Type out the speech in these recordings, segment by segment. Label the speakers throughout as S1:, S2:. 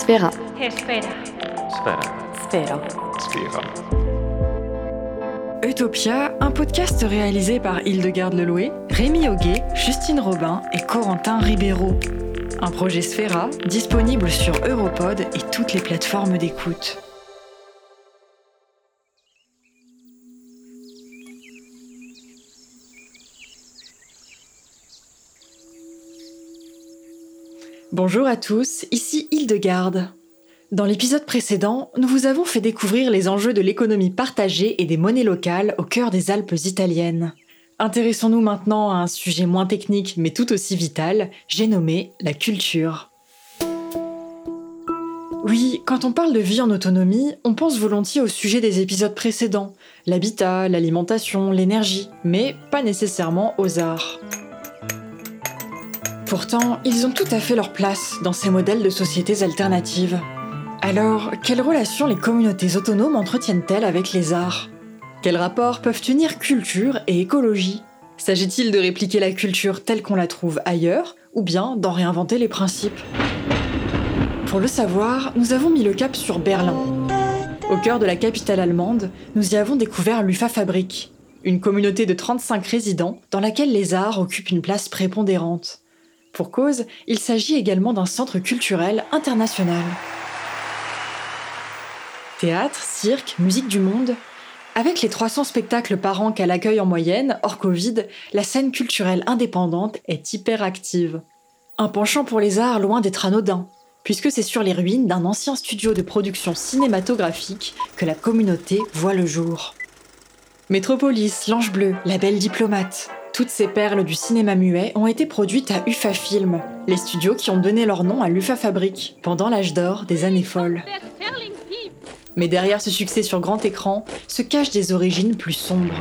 S1: Sphera.
S2: Espera.
S3: Sphera.
S4: Sphera.
S3: Sphera.
S4: Utopia, un podcast réalisé par Hildegarde Leloué, Rémi Auguet, Justine Robin et Corentin Ribeiro. Un projet Sphera disponible sur Europod et toutes les plateformes d'écoute. Bonjour à tous, ici Hildegarde. Dans l'épisode précédent, nous vous avons fait découvrir les enjeux de l'économie partagée et des monnaies locales au cœur des Alpes italiennes. Intéressons-nous maintenant à un sujet moins technique mais tout aussi vital, j'ai nommé la culture. Oui, quand on parle de vie en autonomie, on pense volontiers au sujet des épisodes précédents, l'habitat, l'alimentation, l'énergie, mais pas nécessairement aux arts. Pourtant, ils ont tout à fait leur place dans ces modèles de sociétés alternatives. Alors, quelle relation les communautés autonomes entretiennent-elles avec les arts? Quels rapports peuvent unir culture et écologie? S'agit-il de répliquer la culture telle qu'on la trouve ailleurs, ou bien d'en réinventer les principes? Pour le savoir, nous avons mis le cap sur Berlin. Au cœur de la capitale allemande, nous y avons découvert l'UFA Fabrik, une communauté de 35 résidents dans laquelle les arts occupent une place prépondérante. Pour cause, il s'agit également d'un centre culturel international. Théâtre, cirque, musique du monde. Avec les 300 spectacles par an qu'elle accueille en moyenne, hors Covid, la scène culturelle indépendante est hyper active. Un penchant pour les arts loin d'être anodin, puisque c'est sur les ruines d'un ancien studio de production cinématographique que la communauté voit le jour. Métropolis, L'Ange Bleu, La Belle Diplomate, toutes ces perles du cinéma muet ont été produites à UFA Film, les studios qui ont donné leur nom à l'UFA Fabrique pendant l'âge d'or des années folles. Mais derrière ce succès sur grand écran se cachent des origines plus sombres.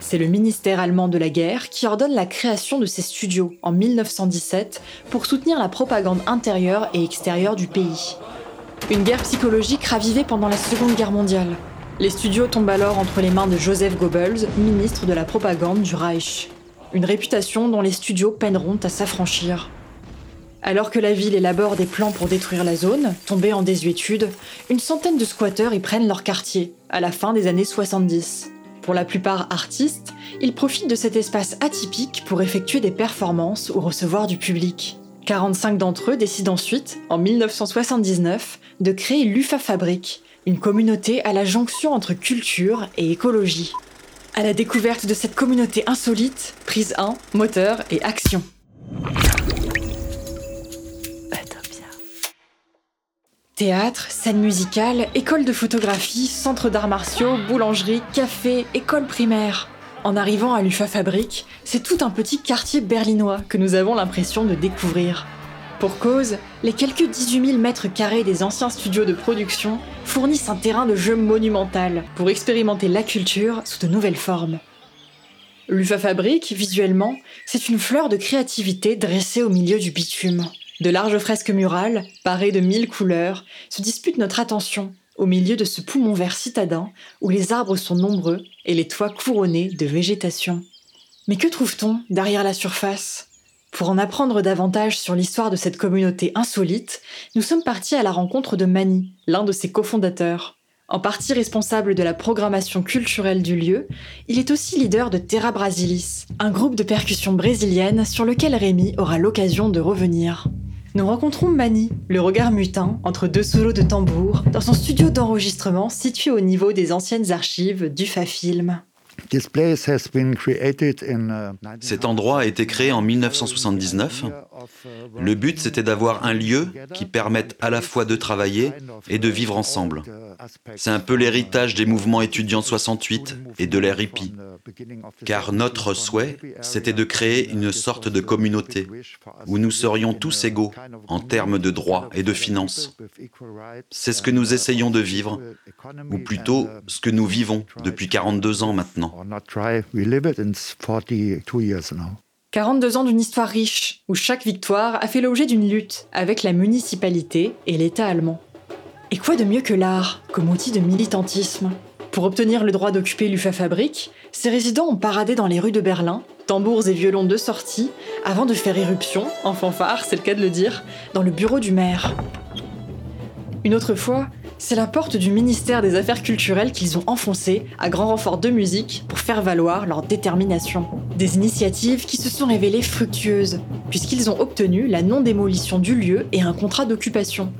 S4: C'est le ministère allemand de la guerre qui ordonne la création de ces studios en 1917 pour soutenir la propagande intérieure et extérieure du pays. Une guerre psychologique ravivée pendant la Seconde Guerre mondiale. Les studios tombent alors entre les mains de Joseph Goebbels, ministre de la propagande du Reich. Une réputation dont les studios peineront à s'affranchir. Alors que la ville élabore des plans pour détruire la zone, tombée en désuétude, une centaine de squatteurs y prennent leur quartier, à la fin des années 70. Pour la plupart artistes, ils profitent de cet espace atypique pour effectuer des performances ou recevoir du public. 45 d'entre eux décident ensuite, en 1979, de créer l'UFA Fabrique, une communauté à la jonction entre culture et écologie. À la découverte de cette communauté insolite, prise 1, moteur et action. Théâtre, scène musicale, école de photographie, centre d'arts martiaux, boulangerie, café, école primaire. En arrivant à l'UFA Fabrique, c'est tout un petit quartier berlinois que nous avons l'impression de découvrir. Pour cause, les quelques 18 000 mètres carrés des anciens studios de production fournissent un terrain de jeu monumental pour expérimenter la culture sous de nouvelles formes. L'UFA Fabrique, visuellement, c'est une fleur de créativité dressée au milieu du bitume. De larges fresques murales, parées de mille couleurs, se disputent notre attention au milieu de ce poumon vert citadin où les arbres sont nombreux et les toits couronnés de végétation. Mais que trouve-t-on derrière la surface? Pour en apprendre davantage sur l'histoire de cette communauté insolite, nous sommes partis à la rencontre de Mani, l'un de ses cofondateurs. En partie responsable de la programmation culturelle du lieu, il est aussi leader de Terra Brasilis, un groupe de percussion brésilienne sur lequel Rémi aura l'occasion de revenir. Nous rencontrons Mani, le regard mutin entre deux solos de tambour, dans son studio d'enregistrement situé au niveau des anciennes archives du Fa-Film.
S5: Cet endroit a été créé en 1979. Le but, c'était d'avoir un lieu qui permette à la fois de travailler et de vivre ensemble. C'est un peu l'héritage des mouvements étudiants 68 et de l'ère. Car notre souhait, c'était de créer une sorte de communauté où nous serions tous égaux en termes de droits et de finances. C'est ce que nous essayons de vivre, ou plutôt ce que nous vivons depuis 42 ans maintenant.
S4: 42 ans d'une histoire riche, où chaque victoire a fait l'objet d'une lutte avec la municipalité et l'État allemand. Et quoi de mieux que l'art comme outil de militantisme? Pour obtenir le droit d'occuper l'UFA Fabrique, ces résidents ont paradé dans les rues de Berlin, tambours et violons de sortie, avant de faire éruption, en fanfare, c'est le cas de le dire, dans le bureau du maire. Une autre fois, c'est la porte du ministère des Affaires culturelles qu'ils ont enfoncée, à grand renfort de musique, pour faire valoir leur détermination. Des initiatives qui se sont révélées fructueuses, puisqu'ils ont obtenu la non-démolition du lieu et un contrat d'occupation,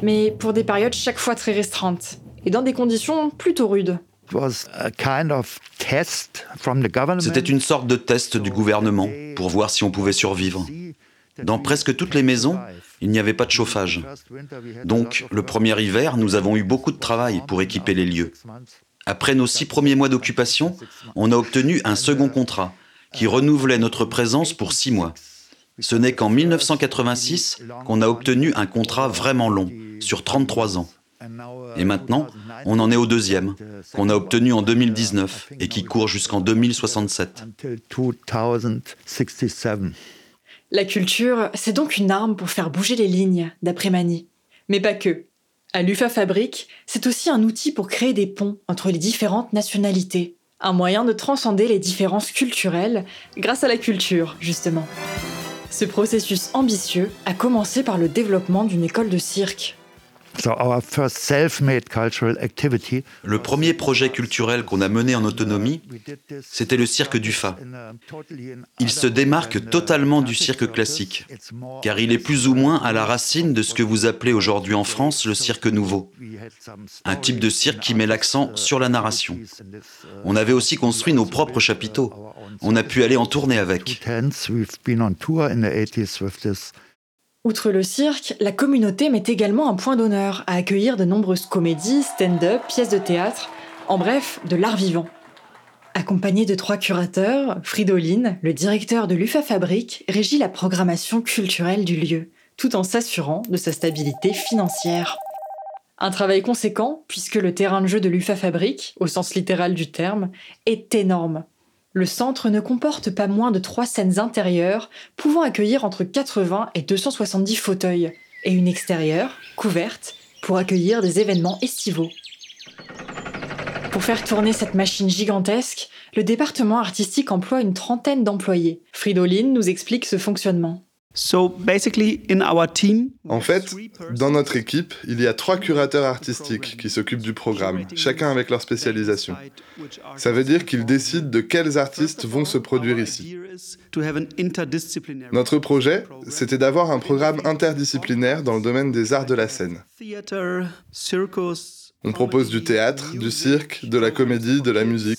S4: mais pour des périodes chaque fois très restreintes, et dans des conditions plutôt rudes.
S5: C'était une sorte de test du gouvernement pour voir si on pouvait survivre. Dans presque toutes les maisons, il n'y avait pas de chauffage. Donc, le premier hiver, nous avons eu beaucoup de travail pour équiper les lieux. Après nos six premiers mois d'occupation, on a obtenu un second contrat qui renouvelait notre présence pour six mois. Ce n'est qu'en 1986 qu'on a obtenu un contrat vraiment long, sur 33 ans. Et maintenant, on en est au deuxième, qu'on a obtenu en 2019 et qui court jusqu'en 2067.
S4: La culture, c'est donc une arme pour faire bouger les lignes, d'après Mani. Mais pas que. À l'UFA Fabrique, c'est aussi un outil pour créer des ponts entre les différentes nationalités. Un moyen de transcender les différences culturelles grâce à la culture, justement. Ce processus ambitieux a commencé par le développement d'une école de cirque.
S5: Le premier projet culturel qu'on a mené en autonomie, c'était le cirque du Fa. Il se démarque totalement du cirque classique, car il est plus ou moins à la racine de ce que vous appelez aujourd'hui en France le cirque nouveau. Un type de cirque qui met l'accent sur la narration. On avait aussi construit nos propres chapiteaux. On a pu aller en tournée avec.
S4: Outre le cirque, la communauté met également un point d'honneur à accueillir de nombreuses comédies, stand-up, pièces de théâtre, en bref, de l'art vivant. Accompagné de trois curateurs, Fridoline, le directeur de l'UFA Fabrique, régit la programmation culturelle du lieu, tout en s'assurant de sa stabilité financière. Un travail conséquent, puisque le terrain de jeu de l'UFA Fabrique, au sens littéral du terme, est énorme. Le centre ne comporte pas moins de trois scènes intérieures, pouvant accueillir entre 80 et 270 fauteuils, et une extérieure, couverte, pour accueillir des événements estivaux. Pour faire tourner cette machine gigantesque, le département artistique emploie une trentaine d'employés. Fridoline nous explique ce fonctionnement.
S1: En fait, dans notre équipe, il y a trois curateurs artistiques qui s'occupent du programme, chacun avec leur spécialisation. Ça veut dire qu'ils décident de quels artistes vont se produire ici. Notre projet, c'était d'avoir un programme interdisciplinaire dans le domaine des arts de la scène. On propose du théâtre, du cirque, de la comédie, de la musique,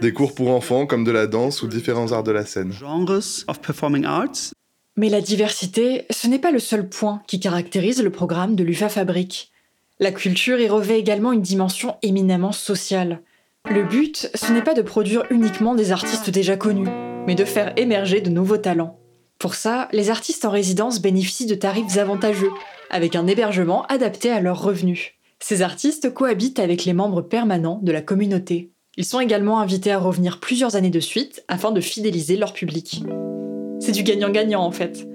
S1: des cours pour enfants comme de la danse ou différents arts de la scène.
S4: Mais la diversité, ce n'est pas le seul point qui caractérise le programme de l'UFA Fabrique. La culture y revêt également une dimension éminemment sociale. Le but, ce n'est pas de produire uniquement des artistes déjà connus, mais de faire émerger de nouveaux talents. Pour ça, les artistes en résidence bénéficient de tarifs avantageux, avec un hébergement adapté à leurs revenus. Ces artistes cohabitent avec les membres permanents de la communauté. Ils sont également invités à revenir plusieurs années de suite afin de fidéliser leur public. C'est du gagnant-gagnant en fait.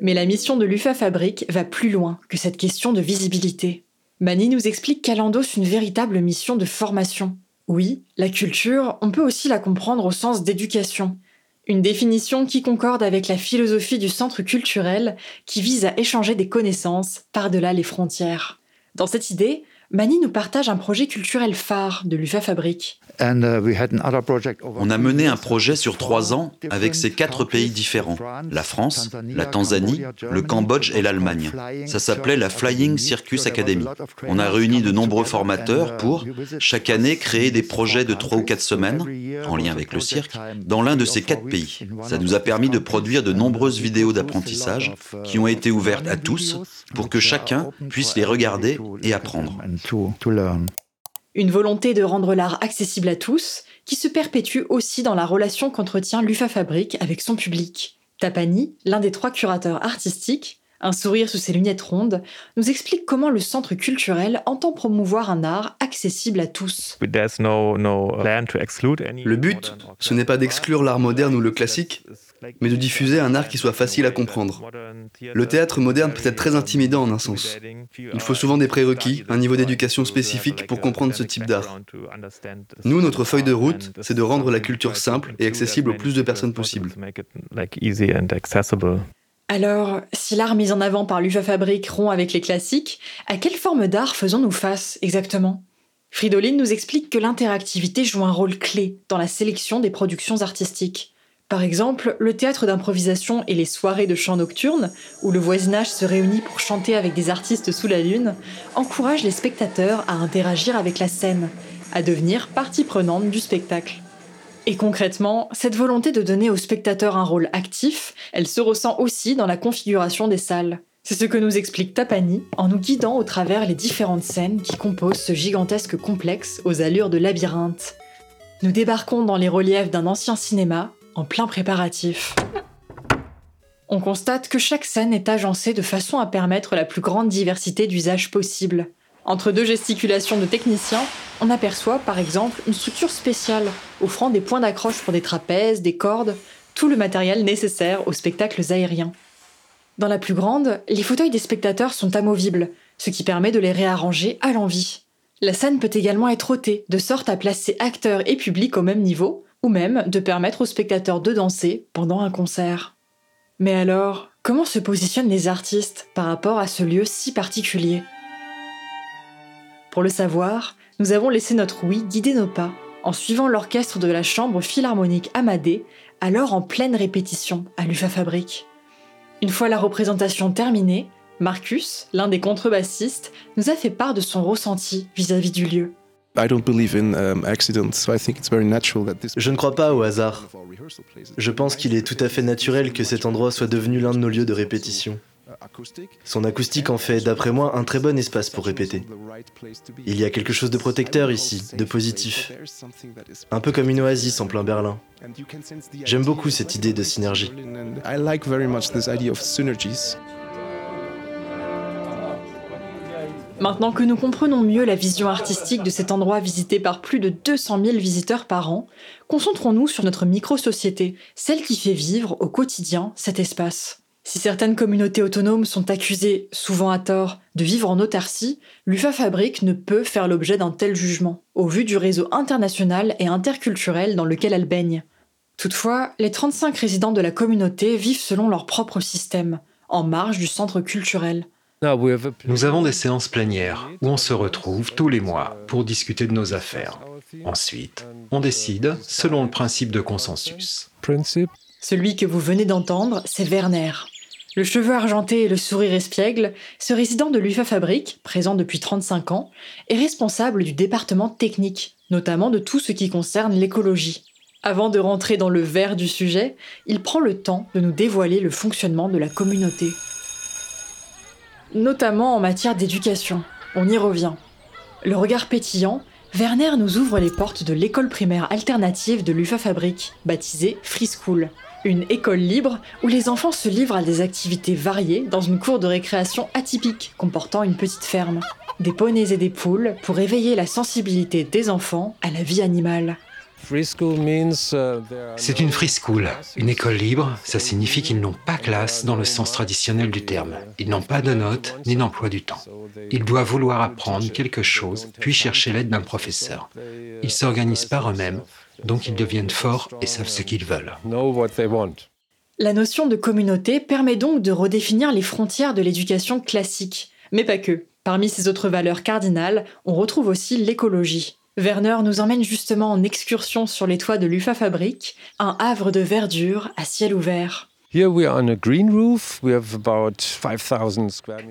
S4: Mais la mission de l'UFA Fabrique va plus loin que cette question de visibilité. Mani nous explique qu'elle endosse une véritable mission de formation. Oui, la culture, on peut aussi la comprendre au sens d'éducation. Une définition qui concorde avec la philosophie du centre culturel qui vise à échanger des connaissances par-delà les frontières. Dans cette idée, Mani nous partage un projet culturel phare de l'UFA Fabrique.
S5: Uh, On a mené un projet sur trois ans avec ces quatre pays différents, la France, la Tanzanie, le Cambodge et l'Allemagne. Ça s'appelait la Flying Circus Academy. On a réuni de nombreux formateurs pour, chaque année, créer des projets de trois ou quatre semaines, en lien avec le cirque, dans l'un de ces quatre pays. Ça nous a permis de produire de nombreuses vidéos d'apprentissage qui ont été ouvertes à tous pour que chacun puisse les regarder et apprendre.
S4: Une volonté de rendre l'art accessible à tous, qui se perpétue aussi dans la relation qu'entretient l'UFA Fabrique avec son public. Tapani, l'un des trois curateurs artistiques, un sourire sous ses lunettes rondes, nous explique comment le centre culturel entend promouvoir un art accessible à tous.
S2: Le but, ce n'est pas d'exclure l'art moderne ou le classique, mais de diffuser un art qui soit facile à comprendre. Le théâtre moderne peut être très intimidant en un sens. Il faut souvent des prérequis, un niveau d'éducation spécifique pour comprendre ce type d'art. Nous, notre feuille de route, c'est de rendre la culture simple et accessible au plus de personnes possible.
S4: Alors, si l'art mis en avant par l'UFA Fabrique rompt avec les classiques, à quelle forme d'art faisons-nous face exactement? Fridolin nous explique que l'interactivité joue un rôle clé dans la sélection des productions artistiques. Par exemple, le théâtre d'improvisation et les soirées de chant nocturne, où le voisinage se réunit pour chanter avec des artistes sous la lune, encouragent les spectateurs à interagir avec la scène, à devenir partie prenante du spectacle. Et concrètement, cette volonté de donner aux spectateurs un rôle actif, elle se ressent aussi dans la configuration des salles. C'est ce que nous explique Tapani en nous guidant au travers les différentes scènes qui composent ce gigantesque complexe aux allures de labyrinthe. Nous débarquons dans les reliefs d'un ancien cinéma en plein préparatif. On constate que chaque scène est agencée de façon à permettre la plus grande diversité d'usages possible. Entre deux gesticulations de techniciens, on aperçoit par exemple une structure spéciale offrant des points d'accroche pour des trapèzes, des cordes, tout le matériel nécessaire aux spectacles aériens. Dans la plus grande, les fauteuils des spectateurs sont amovibles, ce qui permet de les réarranger à l'envie. La scène peut également être ôtée, de sorte à placer acteurs et public au même niveau, ou même de permettre aux spectateurs de danser pendant un concert. Mais alors, comment se positionnent les artistes par rapport à ce lieu si particulier? Pour le savoir, nous avons laissé notre oui guider nos pas en suivant l'orchestre de la chambre philharmonique Amadé, alors en pleine répétition à l'UFA Fabrique. Une fois la représentation terminée, Marcus, l'un des contrebassistes, nous a fait part de son ressenti vis-à-vis du lieu.
S3: Je ne crois pas au hasard. Je pense qu'il est tout à fait naturel que cet endroit soit devenu l'un de nos lieux de répétition. Son acoustique en fait, d'après moi, un très bon espace pour répéter. Il y a quelque chose de protecteur ici, de positif. Un peu comme une oasis en plein Berlin. J'aime beaucoup cette idée de synergie.
S4: Maintenant que nous comprenons mieux la vision artistique de cet endroit visité par plus de 200 000 visiteurs par an, concentrons-nous sur notre micro-société, celle qui fait vivre au quotidien cet espace. Si certaines communautés autonomes sont accusées, souvent à tort, de vivre en autarcie, l'UFA Fabrique ne peut faire l'objet d'un tel jugement, au vu du réseau international et interculturel dans lequel elle baigne. Toutefois, les 35 résidents de la communauté vivent selon leur propre système, en marge du centre culturel.
S6: Nous avons des séances plénières où on se retrouve tous les mois pour discuter de nos affaires. Ensuite, on décide selon le principe de consensus.
S4: Celui que vous venez d'entendre, c'est Werner, le cheveu argenté et le sourire espiègle, ce résident de l'UFA Fabrique, présent depuis 35 ans, est responsable du département technique, notamment de tout ce qui concerne l'écologie. Avant de rentrer dans le vert du sujet, il prend le temps de nous dévoiler le fonctionnement de la communauté. Notamment en matière d'éducation. On y revient. Le regard pétillant, Werner nous ouvre les portes de l'école primaire alternative de l'UFA Fabrique, baptisée Free School une école libre où les enfants se livrent à des activités variées dans une cour de récréation atypique comportant une petite ferme. Des poneys et des poules pour éveiller la sensibilité des enfants à la vie animale.
S6: C'est une free school, une école libre. Ça signifie qu'ils n'ont pas classe dans le sens traditionnel du terme. Ils n'ont pas de notes ni d'emploi du temps. Ils doivent vouloir apprendre quelque chose, puis chercher l'aide d'un professeur. Ils s'organisent par eux-mêmes, donc ils deviennent forts et savent ce qu'ils veulent.
S4: La notion de communauté permet donc de redéfinir les frontières de l'éducation classique, mais pas que. Parmi ces autres valeurs cardinales, on retrouve aussi l'écologie. Werner nous emmène justement en excursion sur les toits de l'UFA Fabrique, un havre de verdure à ciel ouvert.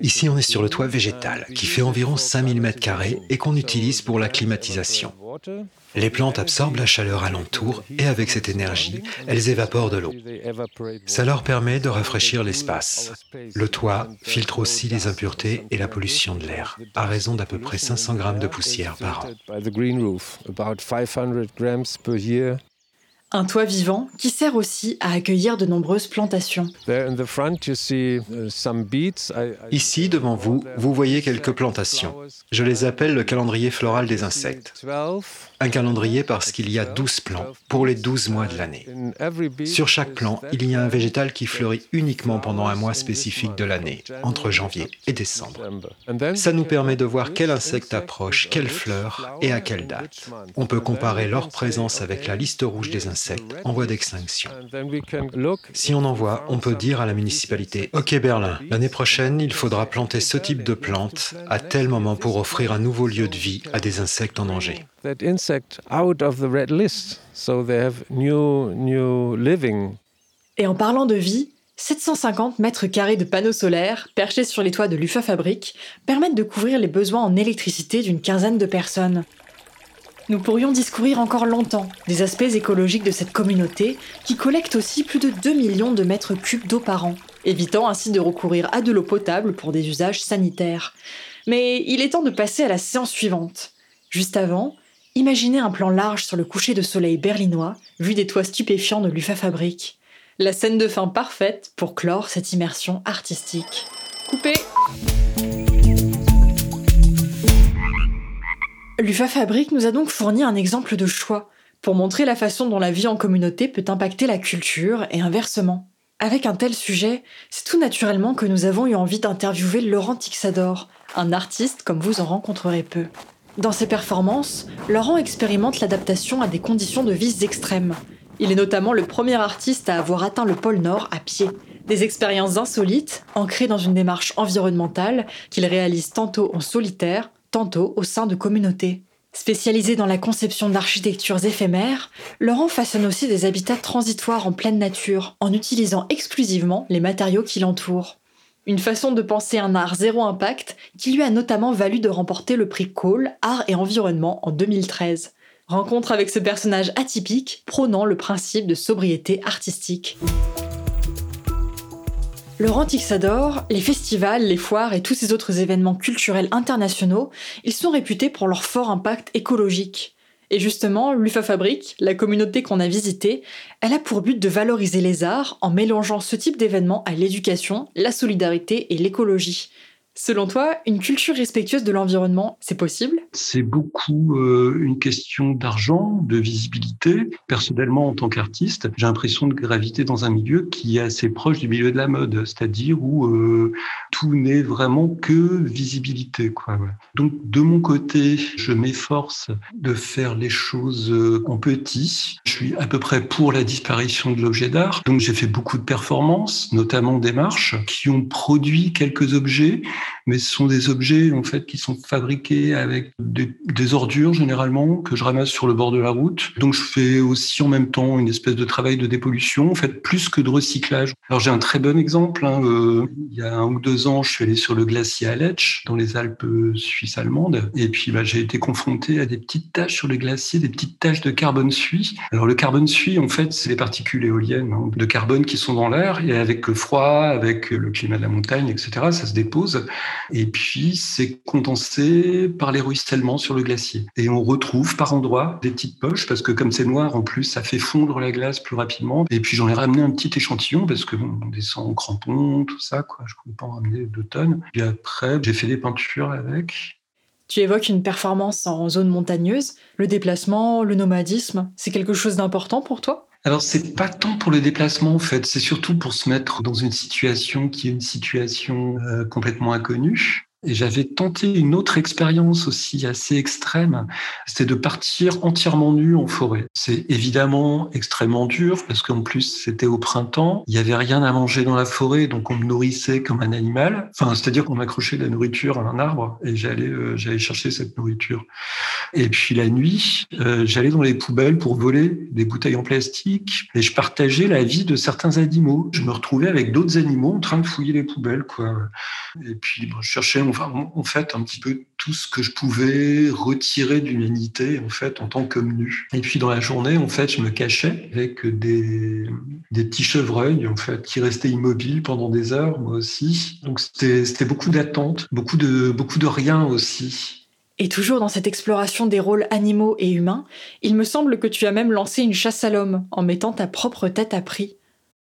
S6: Ici, on est sur le toit végétal, qui fait environ 5000 m2 et qu'on utilise pour la climatisation. Les plantes absorbent la chaleur alentour et avec cette énergie, elles évaporent de l'eau. Ça leur permet de rafraîchir l'espace. Le toit filtre aussi les impuretés et la pollution de l'air, à raison d'à peu près 500 grammes de poussière par an.
S4: Un toit vivant qui sert aussi à accueillir de nombreuses plantations.
S6: Ici, devant vous, vous voyez quelques plantations. Je les appelle le calendrier floral des insectes. Un calendrier parce qu'il y a 12 plants pour les 12 mois de l'année. Sur chaque plant, il y a un végétal qui fleurit uniquement pendant un mois spécifique de l'année, entre janvier et décembre. Ça nous permet de voir quel insecte approche, quelle fleur et à quelle date. On peut comparer leur présence avec la liste rouge des insectes insectes en voie d'extinction. Si on en voit, on peut dire à la municipalité, OK Berlin, l'année prochaine, il faudra planter ce type de plantes à tel moment pour offrir un nouveau lieu de vie à des insectes en danger.
S4: Et en parlant de vie, 750 mètres carrés de panneaux solaires perchés sur les toits de l'UFA Fabrique permettent de couvrir les besoins en électricité d'une quinzaine de personnes. Nous pourrions discourir encore longtemps des aspects écologiques de cette communauté qui collecte aussi plus de 2 millions de mètres cubes d'eau par an, évitant ainsi de recourir à de l'eau potable pour des usages sanitaires. Mais il est temps de passer à la séance suivante. Juste avant, imaginez un plan large sur le coucher de soleil berlinois, vu des toits stupéfiants de l'UFA Fabrique la scène de fin parfaite pour clore cette immersion artistique. Coupé L'UFA Fabrique nous a donc fourni un exemple de choix pour montrer la façon dont la vie en communauté peut impacter la culture et inversement. Avec un tel sujet, c'est tout naturellement que nous avons eu envie d'interviewer Laurent Tixador, un artiste comme vous en rencontrerez peu. Dans ses performances, Laurent expérimente l'adaptation à des conditions de vie extrêmes, il est notamment le premier artiste à avoir atteint le pôle Nord à pied. Des expériences insolites, ancrées dans une démarche environnementale qu'il réalise tantôt en solitaire, tantôt au sein de communautés. Spécialisé dans la conception d'architectures éphémères, Laurent façonne aussi des habitats transitoires en pleine nature, en utilisant exclusivement les matériaux qui l'entourent. Une façon de penser un art zéro impact qui lui a notamment valu de remporter le prix Cole Art et Environnement en 2013. Rencontre avec ce personnage atypique prônant le principe de sobriété artistique. Laurent Tixador, les festivals, les foires et tous ces autres événements culturels internationaux, ils sont réputés pour leur fort impact écologique. Et justement, l'UFA Fabrique, la communauté qu'on a visitée, elle a pour but de valoriser les arts en mélangeant ce type d'événements à l'éducation, la solidarité et l'écologie. Selon toi, une culture respectueuse de l'environnement, c'est possible?
S7: C'est beaucoup euh, une question d'argent, de visibilité. Personnellement, en tant qu'artiste, j'ai l'impression de graviter dans un milieu qui est assez proche du milieu de la mode, c'est-à-dire où euh, tout n'est vraiment que visibilité. Donc, de mon côté, je m'efforce de faire les choses euh, en petit. Je suis à peu près pour la disparition de l'objet d'art. Donc, j'ai fait beaucoup de performances, notamment des marches, qui ont produit quelques objets mais ce sont des objets en fait qui sont fabriqués avec des, ordures généralement que je ramasse sur le bord de la route. Donc je fais aussi en même temps une espèce de travail de dépollution, en fait plus que de recyclage. Alors j'ai un très bon exemple. Hein, euh, il y a un ou deux ans, je suis allé sur le glacier Aletsch dans les Alpes suisses allemandes, et puis bah, j'ai été confronté à des petites taches sur le glacier, des petites taches de carbone suie. Alors le carbone suie, en fait, c'est les particules éoliennes hein, de carbone qui sont dans l'air, et avec le froid, avec le climat de la montagne, etc., ça se dépose. Et puis, c'est condensé par les ruissellements sur le glacier. Et on retrouve par endroits des petites poches, parce que comme c'est noir, en plus, ça fait fondre la glace plus rapidement. Et puis, j'en ai ramené un petit échantillon, parce que bon, on descend en crampon, tout ça, quoi. Je ne pouvais pas en ramener deux tonnes. Et après, j'ai fait des peintures avec.
S4: Tu évoques une performance en zone montagneuse. Le déplacement, le nomadisme, c'est quelque chose d'important pour toi?
S7: Alors, c'est pas tant pour le déplacement, en fait, c'est surtout pour se mettre dans une situation qui est une situation euh, complètement inconnue. Et j'avais tenté une autre expérience aussi assez extrême, c'était de partir entièrement nu en forêt. C'est évidemment extrêmement dur parce qu'en plus c'était au printemps, il y avait rien à manger dans la forêt, donc on me nourrissait comme un animal. Enfin, c'est-à-dire qu'on m'accrochait de la nourriture à un arbre et j'allais euh, chercher cette nourriture. Et puis la nuit, euh, j'allais dans les poubelles pour voler des bouteilles en plastique et je partageais la vie de certains animaux. Je me retrouvais avec d'autres animaux en train de fouiller les poubelles, quoi. Et puis je cherchais en fait un petit peu tout ce que je pouvais retirer de l'humanité en fait en tant qu'homme nu. Et puis dans la journée en fait je me cachais avec des, des petits chevreuils en fait qui restaient immobiles pendant des heures moi aussi. Donc c'était beaucoup d'attente, beaucoup de beaucoup de rien aussi.
S4: Et toujours dans cette exploration des rôles animaux et humains, il me semble que tu as même lancé une chasse à l'homme en mettant ta propre tête à prix.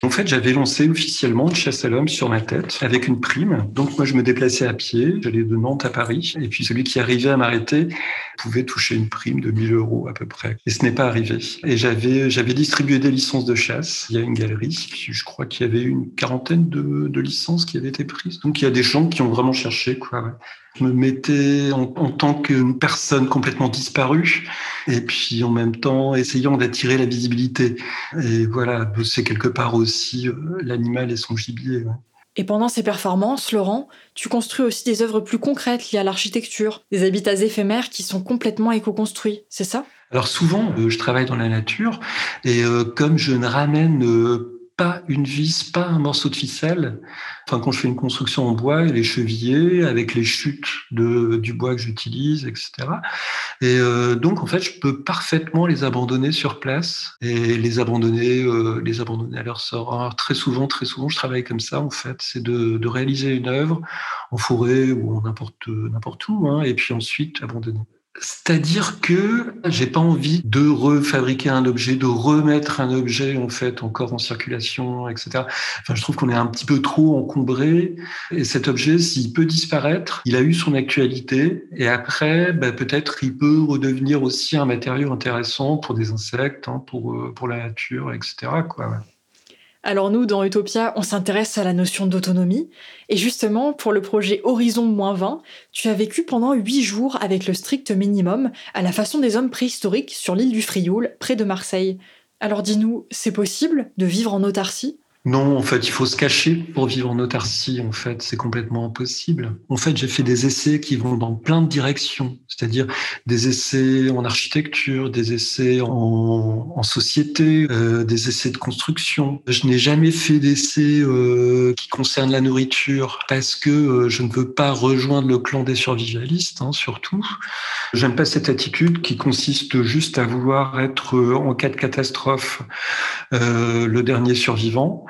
S7: En fait, j'avais lancé officiellement une chasse à l'homme sur ma tête avec une prime. Donc moi, je me déplaçais à pied, j'allais de Nantes à Paris, et puis celui qui arrivait à m'arrêter pouvait toucher une prime de 1000 euros à peu près. Et ce n'est pas arrivé. Et j'avais j'avais distribué des licences de chasse. Il y a une galerie, je crois qu'il y avait une quarantaine de, licences qui avaient été prises. Donc il y a des gens qui ont vraiment cherché. Je me mettais en, tant qu'une personne complètement disparue et puis en même temps essayant d'attirer la visibilité. Et voilà, c'est quelque part aussi euh, l'animal et son gibier.
S4: Et pendant ces performances, Laurent, tu construis aussi des œuvres plus concrètes liées à l'architecture, des habitats éphémères qui sont complètement éco-construits, c'est ça?
S7: Alors souvent, euh, je travaille dans la nature et euh, comme je ne ramène pas une vis, pas un morceau de ficelle. Enfin, quand je fais une construction en bois, les chevillers avec les chutes de, du bois que j'utilise, etc. Et euh, donc, en fait, je peux parfaitement les abandonner sur place et les abandonner, euh, les abandonner à leur sort. Alors, très souvent, très souvent, je travaille comme ça. En fait, c'est de, de réaliser une œuvre en forêt ou n'importe n'importe où, hein, et puis ensuite abandonner. C'est-à-dire que j'ai pas envie de refabriquer un objet, de remettre un objet en fait encore en circulation, etc. Enfin, je trouve qu'on est un petit peu trop encombré. Et cet objet, s'il peut disparaître, il a eu son actualité. Et après, bah, peut-être il peut redevenir aussi un matériau intéressant pour des insectes, hein, pour euh, pour la nature, etc. Quoi.
S4: Alors nous, dans Utopia, on s'intéresse à la notion d'autonomie. Et justement, pour le projet Horizon 20, tu as vécu pendant huit jours avec le strict minimum, à la façon des hommes préhistoriques, sur l'île du Frioul, près de Marseille. Alors dis-nous, c'est possible de vivre en autarcie?
S7: Non, en fait, il faut se cacher pour vivre en autarcie. En fait, c'est complètement impossible. En fait, j'ai fait des essais qui vont dans plein de directions, c'est-à-dire des essais en architecture, des essais en, en société, euh, des essais de construction. Je n'ai jamais fait d'essais euh, qui concernent la nourriture parce que euh, je ne veux pas rejoindre le clan des survivalistes, hein, surtout. J'aime pas cette attitude qui consiste juste à vouloir être, euh, en cas de catastrophe, euh, le dernier survivant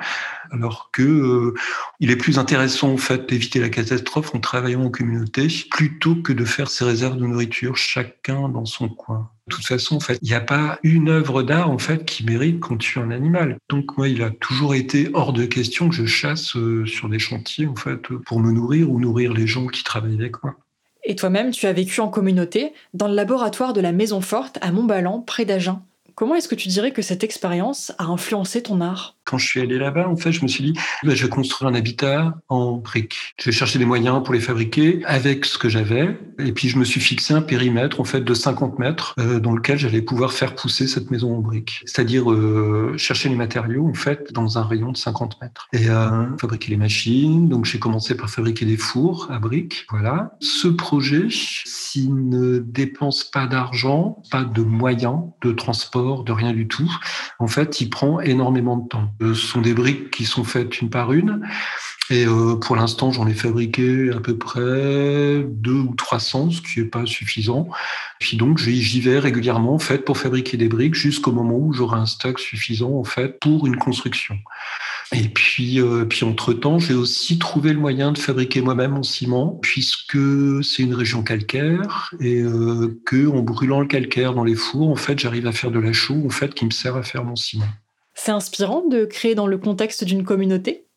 S7: alors que euh, il est plus intéressant en fait d'éviter la catastrophe en travaillant en communauté plutôt que de faire ses réserves de nourriture chacun dans son coin. De toute façon, en fait, il n'y a pas une œuvre d'art en fait qui mérite qu'on tue un animal. Donc moi, il a toujours été hors de question que je chasse euh, sur des chantiers en fait pour me nourrir ou nourrir les gens qui travaillent avec moi.
S4: Et toi-même, tu as vécu en communauté dans le laboratoire de la Maison Forte à Montballan, près d'Agen. Comment est-ce que tu dirais que cette expérience a influencé ton art?
S7: Quand je suis allé là-bas, en fait, je me suis dit, bah, je vais construire un habitat en briques. Je vais chercher des moyens pour les fabriquer avec ce que j'avais. Et puis, je me suis fixé un périmètre, en fait, de 50 mètres, euh, dans lequel j'allais pouvoir faire pousser cette maison en briques. C'est-à-dire euh, chercher les matériaux, en fait, dans un rayon de 50 mètres. Et euh, fabriquer les machines. Donc, j'ai commencé par fabriquer des fours à briques. Voilà. Ce projet, s'il ne dépense pas d'argent, pas de moyens de transport, de rien du tout, en fait, il prend énormément de temps. Ce sont des briques qui sont faites une par une. Et euh, pour l'instant, j'en ai fabriqué à peu près deux ou 300, ce qui n'est pas suffisant. Puis donc, j'y vais régulièrement en pour fabriquer des briques jusqu'au moment où j'aurai un stock suffisant en fait pour une construction. Et puis, euh, puis entre-temps, j'ai aussi trouvé le moyen de fabriquer moi-même mon ciment, puisque c'est une région calcaire et euh, que en brûlant le calcaire dans les fours, en fait, j'arrive à faire de la chaux en fait qui me sert à faire mon ciment.
S4: C'est inspirant de créer dans le contexte d'une communauté?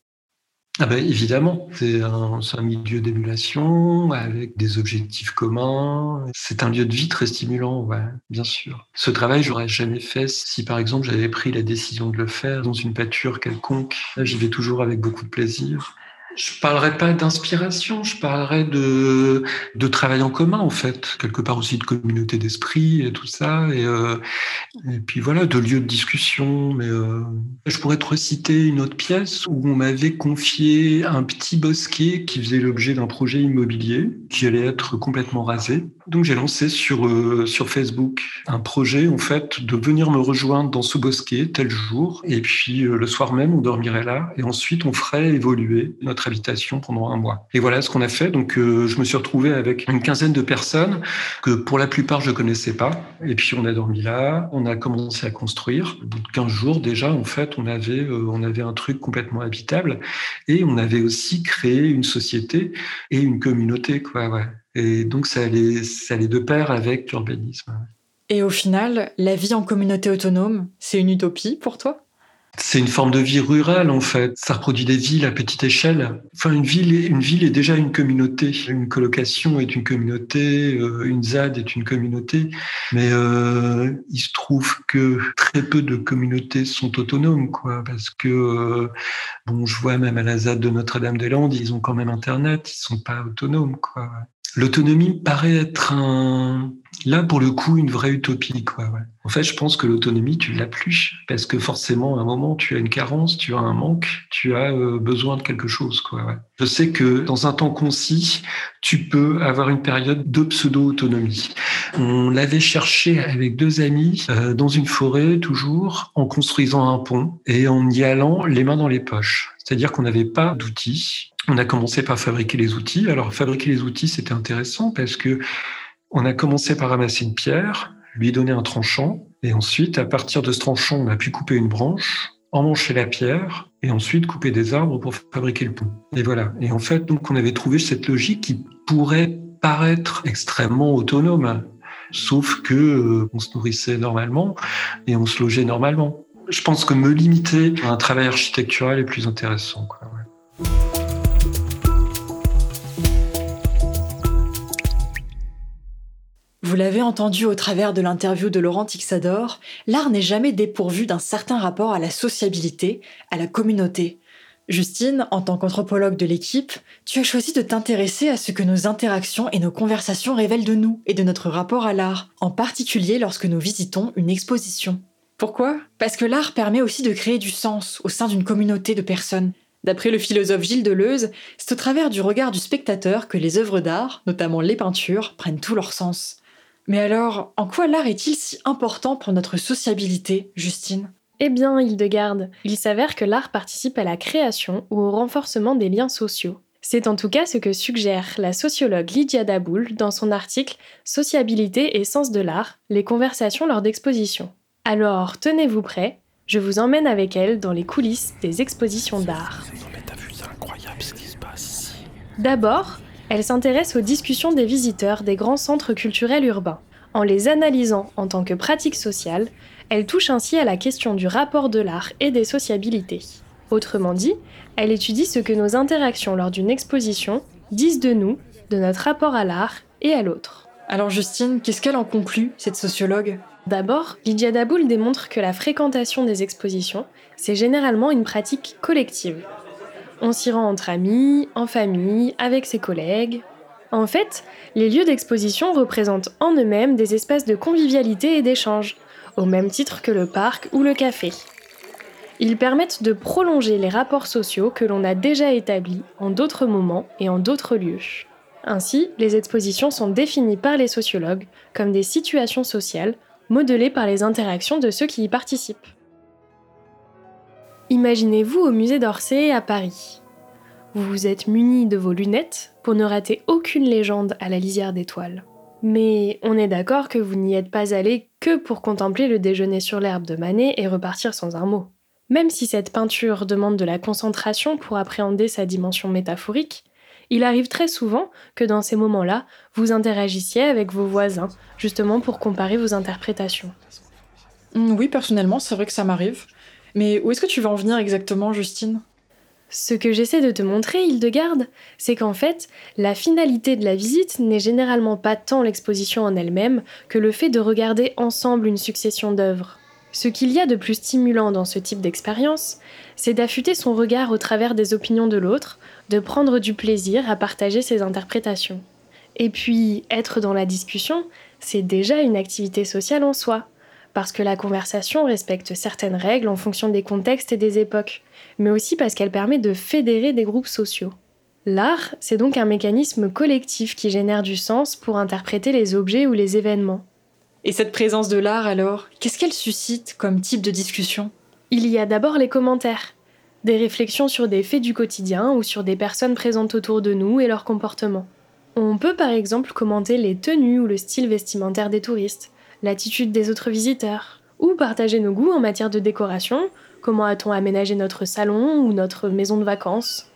S7: Ah ben, évidemment, c'est un, milieu d'émulation avec des objectifs communs. C'est un lieu de vie très stimulant, ouais, bien sûr. Ce travail, j'aurais jamais fait si, par exemple, j'avais pris la décision de le faire dans une pâture quelconque. J'y vais toujours avec beaucoup de plaisir je parlerai pas d'inspiration, je parlerai de, de travail en commun, en fait, quelque part aussi de communauté d'esprit et tout ça, et, euh, puis voilà, de lieux de discussion. Mais euh, je pourrais te reciter une autre pièce où on m'avait confié un petit bosquet qui faisait l'objet d'un projet immobilier qui allait être complètement rasé. Donc j'ai lancé sur, euh, sur Facebook un projet, en fait, de venir me rejoindre dans ce bosquet tel jour, et puis euh, le soir même, on dormirait là, et ensuite on ferait évoluer notre habitation pendant un mois. Et voilà ce qu'on a fait. Donc, euh, je me suis retrouvé avec une quinzaine de personnes que pour la plupart je connaissais pas. Et puis, on a dormi là, on a commencé à construire. Au bout de 15 jours, déjà, en fait, on avait, euh, on avait un truc complètement habitable. Et on avait aussi créé une société et une communauté, quoi, ouais. Et donc, ça allait, ça allait de pair avec l'urbanisme.
S4: Et au final, la vie en communauté autonome, c'est une utopie pour toi?
S7: C'est une forme de vie rurale en fait. Ça reproduit des villes à petite échelle. Enfin, une ville, est, une ville est déjà une communauté. Une colocation est une communauté. Euh, une ZAD est une communauté. Mais euh, il se trouve que très peu de communautés sont autonomes, quoi. Parce que euh, bon, je vois même à la ZAD de Notre-Dame-des-Landes, ils ont quand même Internet. Ils sont pas autonomes, quoi. L'autonomie paraît être un, là pour le coup une vraie utopie. Quoi. En fait, je pense que l'autonomie, tu l'as plus parce que forcément, à un moment, tu as une carence, tu as un manque, tu as euh, besoin de quelque chose. Quoi. Je sais que dans un temps concis, tu peux avoir une période de pseudo-autonomie. On l'avait cherché avec deux amis euh, dans une forêt, toujours en construisant un pont et en y allant les mains dans les poches. C'est-à-dire qu'on n'avait pas d'outils, on a commencé par fabriquer les outils. Alors fabriquer les outils, c'était intéressant parce que on a commencé par ramasser une pierre, lui donner un tranchant, et ensuite, à partir de ce tranchant, on a pu couper une branche, emmancher la pierre, et ensuite couper des arbres pour fabriquer le pont. Et voilà. Et en fait, donc, on avait trouvé cette logique qui pourrait paraître extrêmement autonome, sauf que euh, on se nourrissait normalement et on se logeait normalement. Je pense que me limiter à un travail architectural est plus intéressant.
S4: Vous l'avez entendu au travers de l'interview de Laurent Tixador, l'art n'est jamais dépourvu d'un certain rapport à la sociabilité, à la communauté. Justine, en tant qu'anthropologue de l'équipe, tu as choisi de t'intéresser à ce que nos interactions et nos conversations révèlent de nous et de notre rapport à l'art, en particulier lorsque nous visitons une exposition. Pourquoi? Parce que l'art permet aussi de créer du sens au sein d'une communauté de personnes. D'après le philosophe Gilles Deleuze, c'est au travers du regard du spectateur que les œuvres d'art, notamment les peintures, prennent tout leur sens. Mais alors, en quoi l'art est-il si important pour notre sociabilité, Justine?
S8: Eh bien, Hildegarde, il s'avère que l'art participe à la création ou au renforcement des liens sociaux. C'est en tout cas ce que suggère la sociologue Lydia Daboul dans son article Sociabilité et sens de l'art, les conversations lors d'expositions. Alors, tenez-vous prêts, je vous emmène avec elle dans les coulisses des expositions d'art. D'abord, elle s'intéresse aux discussions des visiteurs des grands centres culturels urbains. En les analysant en tant que pratique sociale, elle touche ainsi à la question du rapport de l'art et des sociabilités. Autrement dit, elle étudie ce que nos interactions lors d'une exposition disent de nous, de notre rapport à l'art et à l'autre.
S4: Alors Justine, qu'est-ce qu'elle en conclut, cette sociologue?
S8: D'abord, Lydia Daboul démontre que la fréquentation des expositions, c'est généralement une pratique collective. On s'y rend entre amis, en famille, avec ses collègues. En fait, les lieux d'exposition représentent en eux-mêmes des espaces de convivialité et d'échange, au même titre que le parc ou le café. Ils permettent de prolonger les rapports sociaux que l'on a déjà établis en d'autres moments et en d'autres lieux. Ainsi, les expositions sont définies par les sociologues comme des situations sociales modelées par les interactions de ceux qui y participent. Imaginez-vous au musée d'Orsay à Paris. Vous vous êtes muni de vos lunettes pour ne rater aucune légende à la lisière d'étoiles. Mais on est d'accord que vous n'y êtes pas allé que pour contempler le déjeuner sur l'herbe de Manet et repartir sans un mot. Même si cette peinture demande de la concentration pour appréhender sa dimension métaphorique, il arrive très souvent que dans ces moments-là, vous interagissiez avec vos voisins, justement pour comparer vos interprétations.
S4: Oui, personnellement, c'est vrai que ça m'arrive. Mais où est-ce que tu veux en venir exactement, Justine?
S8: Ce que j'essaie de te montrer, Hildegarde, c'est qu'en fait, la finalité de la visite n'est généralement pas tant l'exposition en elle-même que le fait de regarder ensemble une succession d'œuvres. Ce qu'il y a de plus stimulant dans ce type d'expérience, c'est d'affûter son regard au travers des opinions de l'autre, de prendre du plaisir à partager ses interprétations. Et puis, être dans la discussion, c'est déjà une activité sociale en soi parce que la conversation respecte certaines règles en fonction des contextes et des époques, mais aussi parce qu'elle permet de fédérer des groupes sociaux. L'art, c'est donc un mécanisme collectif qui génère du sens pour interpréter les objets ou les événements.
S4: Et cette présence de l'art alors, qu'est-ce qu'elle suscite comme type de discussion?
S8: Il y a d'abord les commentaires, des réflexions sur des faits du quotidien ou sur des personnes présentes autour de nous et leur comportement. On peut par exemple commenter les tenues ou le style vestimentaire des touristes, l'attitude des autres visiteurs, ou partager nos goûts en matière de décoration, comment a-t-on aménagé notre salon ou notre maison de vacances?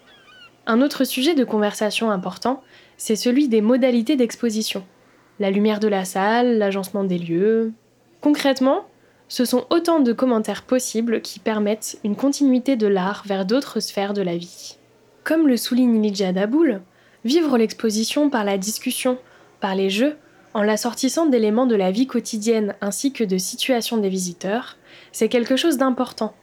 S8: Un autre sujet de conversation important, c'est celui des modalités d'exposition. La lumière de la salle, l'agencement des lieux. Concrètement, ce sont autant de commentaires possibles qui permettent une continuité de l'art vers d'autres sphères de la vie. Comme le souligne Lydia Daboul, vivre l'exposition par la discussion, par les jeux, en l'assortissant d'éléments de la vie quotidienne ainsi que de situations des visiteurs, c'est quelque chose d'important,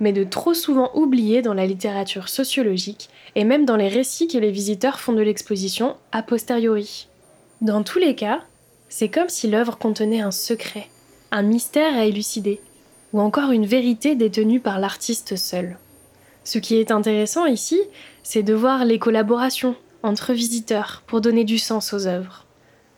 S8: mais de trop souvent oublié dans la littérature sociologique et même dans les récits que les visiteurs font de l'exposition a posteriori. Dans tous les cas, c'est comme si l'œuvre contenait un secret, un mystère à élucider, ou encore une vérité détenue par l'artiste seul. Ce qui est intéressant ici, c'est de voir les collaborations entre visiteurs pour donner du sens aux œuvres.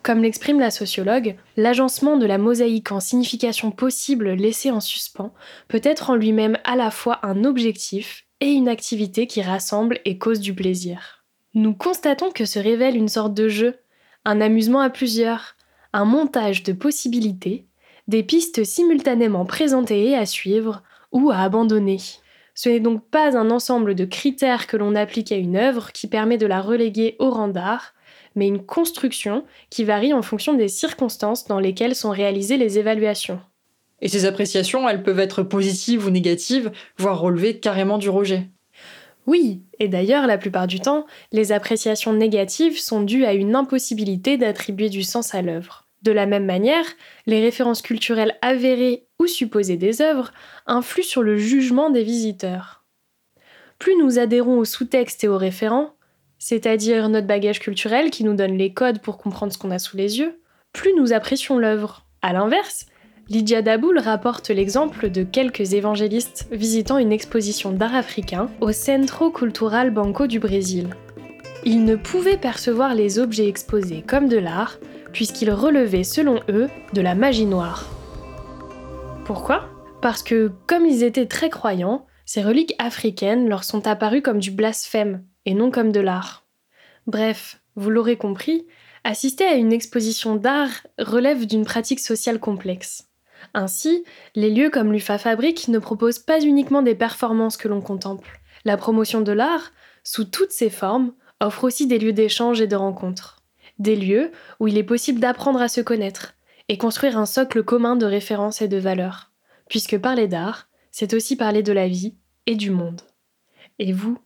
S8: Comme l'exprime la sociologue, l'agencement de la mosaïque en signification possible laissée en suspens peut être en lui-même à la fois un objectif et une activité qui rassemble et cause du plaisir. Nous constatons que se révèle une sorte de jeu, un amusement à plusieurs, un montage de possibilités, des pistes simultanément présentées et à suivre ou à abandonner. Ce n'est donc pas un ensemble de critères que l'on applique à une œuvre qui permet de la reléguer au rang d'art, mais une construction qui varie en fonction des circonstances dans lesquelles sont réalisées les évaluations.
S4: Et ces appréciations, elles peuvent être positives ou négatives, voire relever carrément du rejet.
S8: Oui, et d'ailleurs, la plupart du temps, les appréciations négatives sont dues à une impossibilité d'attribuer du sens à l'œuvre. De la même manière, les références culturelles avérées ou supposées des œuvres influent sur le jugement des visiteurs. Plus nous adhérons au sous-texte et aux référents, c'est-à-dire notre bagage culturel qui nous donne les codes pour comprendre ce qu'on a sous les yeux, plus nous apprécions l'œuvre. A l'inverse, Lydia Daboul rapporte l'exemple de quelques évangélistes visitant une exposition d'art africain au Centro Cultural Banco du Brésil. Ils ne pouvaient percevoir les objets exposés comme de l'art, puisqu'ils relevaient selon eux de la magie noire. Pourquoi? Parce que, comme ils étaient très croyants, ces reliques africaines leur sont apparues comme du blasphème et non comme de l'art. Bref, vous l'aurez compris, assister à une exposition d'art relève d'une pratique sociale complexe. Ainsi, les lieux comme l'UFA Fabrique ne proposent pas uniquement des performances que l'on contemple. La promotion de l'art, sous toutes ses formes, offre aussi des lieux d'échange et de rencontres. Des lieux où il est possible d'apprendre à se connaître et construire un socle commun de références et de valeurs. Puisque parler d'art, c'est aussi parler de la vie et du monde. Et vous,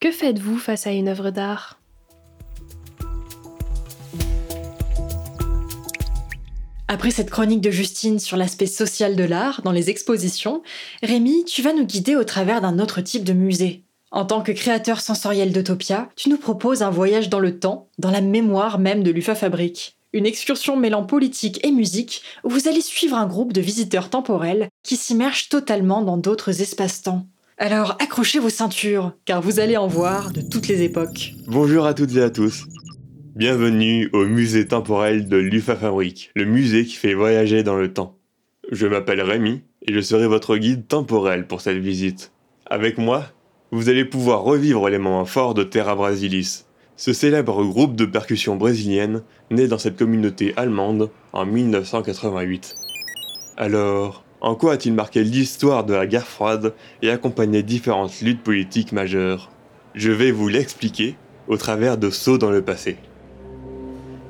S8: que faites-vous face à une œuvre d'art?
S4: Après cette chronique de Justine sur l'aspect social de l'art dans les expositions, Rémi, tu vas nous guider au travers d'un autre type de musée. En tant que créateur sensoriel d'Utopia, tu nous proposes un voyage dans le temps, dans la mémoire même de l'UFA Fabrique. Une excursion mêlant politique et musique où vous allez suivre un groupe de visiteurs temporels qui s'immergent totalement dans d'autres espaces-temps. Alors accrochez vos ceintures, car vous allez en voir de toutes les époques.
S9: Bonjour à toutes et à tous. Bienvenue au musée temporel de l'UFA Fabrique, le musée qui fait voyager dans le temps. Je m'appelle Rémi et je serai votre guide temporel pour cette visite. Avec moi, vous allez pouvoir revivre les moments forts de Terra Brasilis, ce célèbre groupe de percussion brésilienne né dans cette communauté allemande en 1988. Alors, en quoi a-t-il marqué l'histoire de la guerre froide et accompagné différentes luttes politiques majeures? Je vais vous l'expliquer au travers de sauts dans le passé.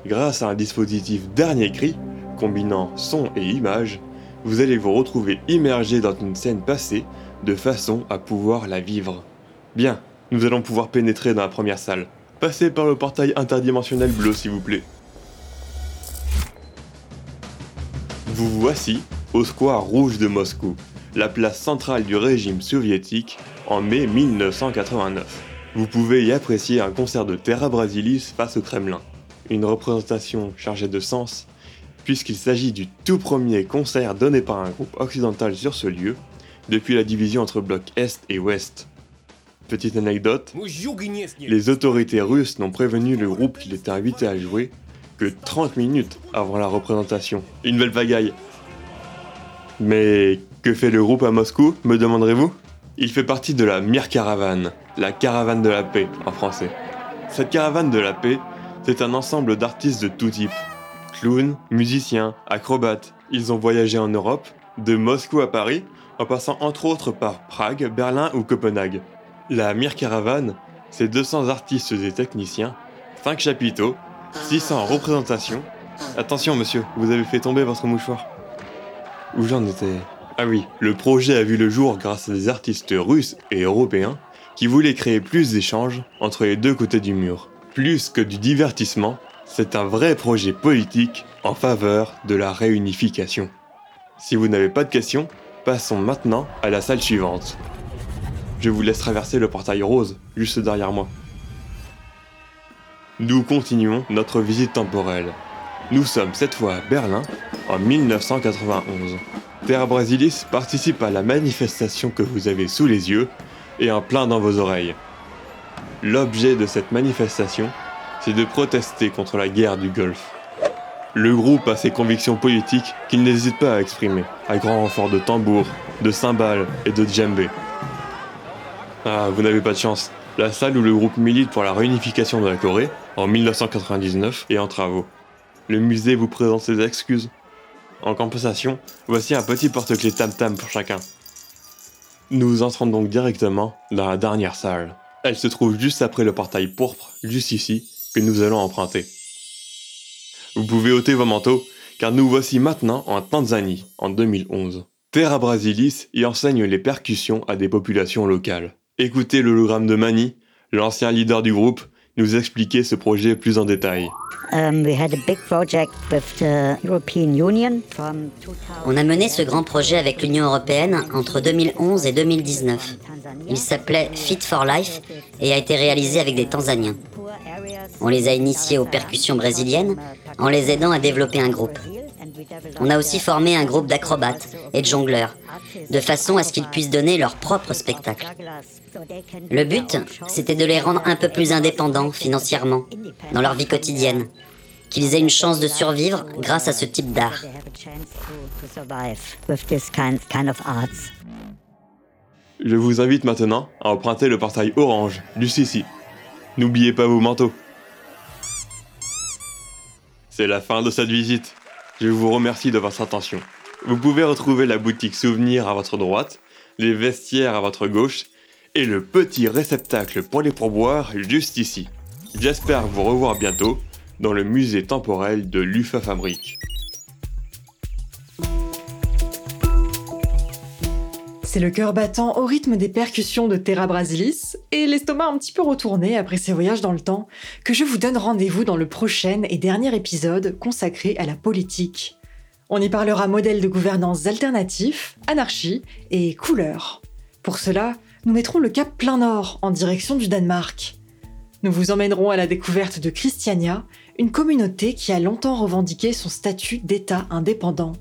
S9: Grâce à un dispositif dernier cri, combinant son et image, vous allez vous retrouver immergé dans une scène passée de façon à pouvoir la vivre. Bien, nous allons pouvoir pénétrer dans la première salle. Passez par le portail interdimensionnel bleu s'il vous plaît. Vous voici au square rouge de Moscou, la place centrale du régime soviétique en mai 1989. Vous pouvez y apprécier un concert de Terra Brasilis face au Kremlin, une représentation chargée de sens, puisqu'il s'agit du tout premier concert donné par un groupe occidental sur ce lieu, depuis la division entre blocs Est et Ouest. Petite anecdote, les autorités russes n'ont prévenu le groupe qu'il était invité à jouer que 30 minutes avant la représentation. Une belle pagaille, mais que fait le groupe à Moscou, me demanderez-vous? Il fait partie de la Mir Caravane, la caravane de la paix en français. Cette caravane de la paix, c'est un ensemble d'artistes de tout type. Clowns, musiciens, acrobates, ils ont voyagé en Europe, de Moscou à Paris, en passant entre autres par Prague, Berlin ou Copenhague. La Mir Caravane, c'est 200 artistes et techniciens, 5 chapiteaux, 600 représentations. Attention monsieur, vous avez fait tomber votre mouchoir. Où j'en étais Ah oui, le projet a vu le jour grâce à des artistes russes et européens qui voulaient créer plus d'échanges entre les deux côtés du mur. Plus que du divertissement, c'est un vrai projet politique en faveur de la réunification. Si vous n'avez pas de questions, passons maintenant à la salle suivante. Je vous laisse traverser le portail rose, juste derrière moi. Nous continuons notre visite temporelle. Nous sommes cette fois à Berlin, en 1991. Terra Brasilis participe à la manifestation que vous avez sous les yeux et en plein dans vos oreilles. L'objet de cette manifestation, c'est de protester contre la guerre du Golfe. Le groupe a ses convictions politiques qu'il n'hésite pas à exprimer, à grand renfort de tambours, de cymbales et de djembé. Ah, vous n'avez pas de chance. La salle où le groupe milite pour la réunification de la Corée, en 1999, est en travaux. Le musée vous présente ses excuses. En compensation, voici un petit porte-clés tam-tam pour chacun. Nous entrons donc directement dans la dernière salle. Elle se trouve juste après le portail pourpre, juste ici, que nous allons emprunter. Vous pouvez ôter vos manteaux, car nous voici maintenant en Tanzanie, en 2011. Terra Brasilis y enseigne les percussions à des populations locales. Écoutez l'hologramme de Mani, l'ancien leader du groupe, nous expliquer ce projet plus en détail.
S10: Um, On a mené ce grand projet avec l'Union européenne entre 2011 et 2019. Il s'appelait Fit for Life et a été réalisé avec des Tanzaniens. On les a initiés aux percussions brésiliennes en les aidant à développer un groupe. On a aussi formé un groupe d'acrobates et de jongleurs, de façon à ce qu'ils puissent donner leur propre spectacle. Le but, c'était de les rendre un peu plus indépendants financièrement, dans leur vie quotidienne, qu'ils aient une chance de survivre grâce à ce type d'art.
S9: Je vous invite maintenant à emprunter le portail orange du Sissi. N'oubliez pas vos manteaux. C'est la fin de cette visite. Je vous remercie de votre attention. Vous pouvez retrouver la boutique souvenir à votre droite, les vestiaires à votre gauche et le petit réceptacle pour les pourboires juste ici. J'espère vous revoir bientôt dans le musée temporel de l'UFA Fabrique.
S4: C'est le cœur battant au rythme des percussions de Terra Brasilis et l'estomac un petit peu retourné après ses voyages dans le temps que je vous donne rendez-vous dans le prochain et dernier épisode consacré à la politique. On y parlera modèle de gouvernance alternatif, anarchie et couleur. Pour cela, nous mettrons le cap plein nord en direction du Danemark. Nous vous emmènerons à la découverte de Christiania, une communauté qui a longtemps revendiqué son statut d'État indépendant.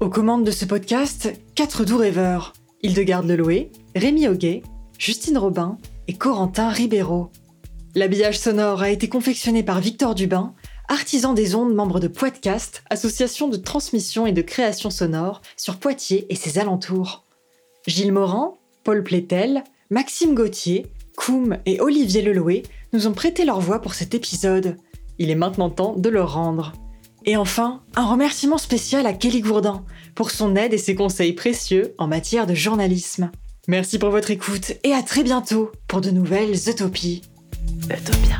S4: Aux commandes de ce podcast, quatre doux rêveurs Hildegarde Leloué, Rémi Auguet, Justine Robin et Corentin Ribeiro. L'habillage sonore a été confectionné par Victor Dubin, artisan des ondes, membre de Poitcast, association de transmission et de création sonore sur Poitiers et ses alentours. Gilles Morin, Paul Plétel, Maxime Gauthier, Koum et Olivier Leloué nous ont prêté leur voix pour cet épisode. Il est maintenant temps de le rendre. Et enfin, un remerciement spécial à Kelly Gourdin, pour son aide et ses conseils précieux en matière de journalisme. Merci pour votre écoute et à très bientôt pour de nouvelles utopies. Utopia.